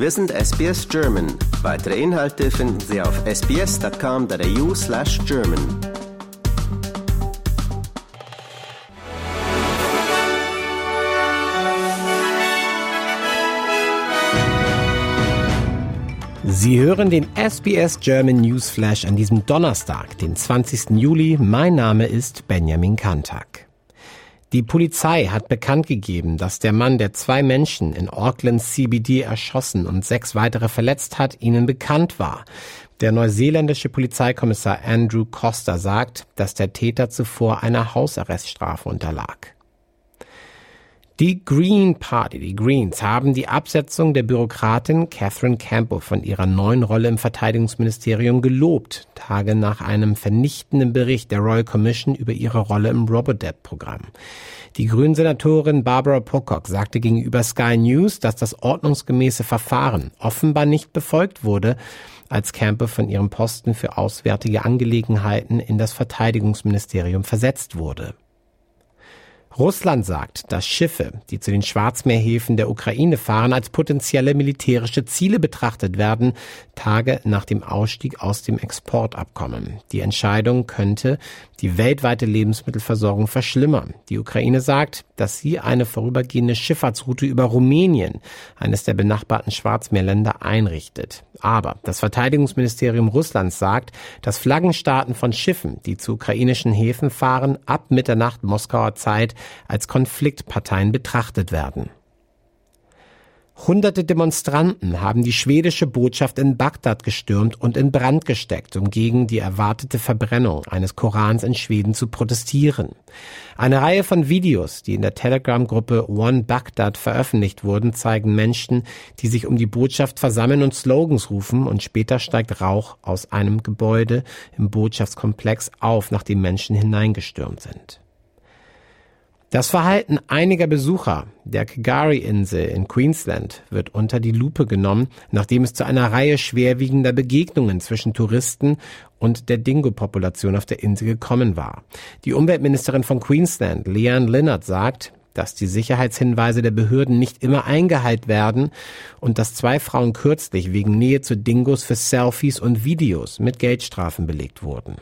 Wir sind SBS German. Weitere Inhalte finden Sie auf sbs.com.au slash German. Sie hören den SBS German News Flash an diesem Donnerstag, den 20. Juli. Mein Name ist Benjamin Kantak. Die Polizei hat bekannt gegeben, dass der Mann, der zwei Menschen in Auckland CBD erschossen und sechs weitere verletzt hat, ihnen bekannt war. Der neuseeländische Polizeikommissar Andrew Costa sagt, dass der Täter zuvor einer Hausarreststrafe unterlag. Die Green Party, die Greens, haben die Absetzung der Bürokratin Catherine Campbell von ihrer neuen Rolle im Verteidigungsministerium gelobt, Tage nach einem vernichtenden Bericht der Royal Commission über ihre Rolle im Robodebt-Programm. Die Grünen-Senatorin Barbara Pocock sagte gegenüber Sky News, dass das ordnungsgemäße Verfahren offenbar nicht befolgt wurde, als Campbell von ihrem Posten für auswärtige Angelegenheiten in das Verteidigungsministerium versetzt wurde. Russland sagt, dass Schiffe, die zu den Schwarzmeerhäfen der Ukraine fahren, als potenzielle militärische Ziele betrachtet werden, Tage nach dem Ausstieg aus dem Exportabkommen. Die Entscheidung könnte die weltweite Lebensmittelversorgung verschlimmern. Die Ukraine sagt, dass sie eine vorübergehende Schifffahrtsroute über Rumänien, eines der benachbarten Schwarzmeerländer, einrichtet. Aber das Verteidigungsministerium Russlands sagt, dass Flaggenstaaten von Schiffen, die zu ukrainischen Häfen fahren, ab Mitternacht Moskauer Zeit als Konfliktparteien betrachtet werden. Hunderte Demonstranten haben die schwedische Botschaft in Bagdad gestürmt und in Brand gesteckt, um gegen die erwartete Verbrennung eines Korans in Schweden zu protestieren. Eine Reihe von Videos, die in der Telegram-Gruppe One Baghdad veröffentlicht wurden, zeigen Menschen, die sich um die Botschaft versammeln und Slogans rufen und später steigt Rauch aus einem Gebäude im Botschaftskomplex auf, nachdem Menschen hineingestürmt sind. Das Verhalten einiger Besucher der Kagari-Insel in Queensland wird unter die Lupe genommen, nachdem es zu einer Reihe schwerwiegender Begegnungen zwischen Touristen und der Dingo-Population auf der Insel gekommen war. Die Umweltministerin von Queensland, Leanne Linnert, sagt, dass die Sicherheitshinweise der Behörden nicht immer eingehalten werden und dass zwei Frauen kürzlich wegen Nähe zu Dingos für Selfies und Videos mit Geldstrafen belegt wurden.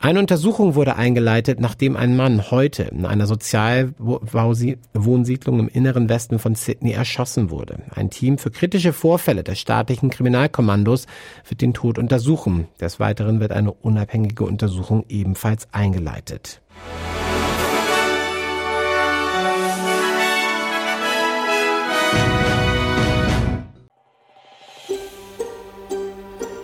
Eine Untersuchung wurde eingeleitet, nachdem ein Mann heute in einer Sozialwohnsiedlung im inneren Westen von Sydney erschossen wurde. Ein Team für kritische Vorfälle des staatlichen Kriminalkommandos wird den Tod untersuchen. Des Weiteren wird eine unabhängige Untersuchung ebenfalls eingeleitet.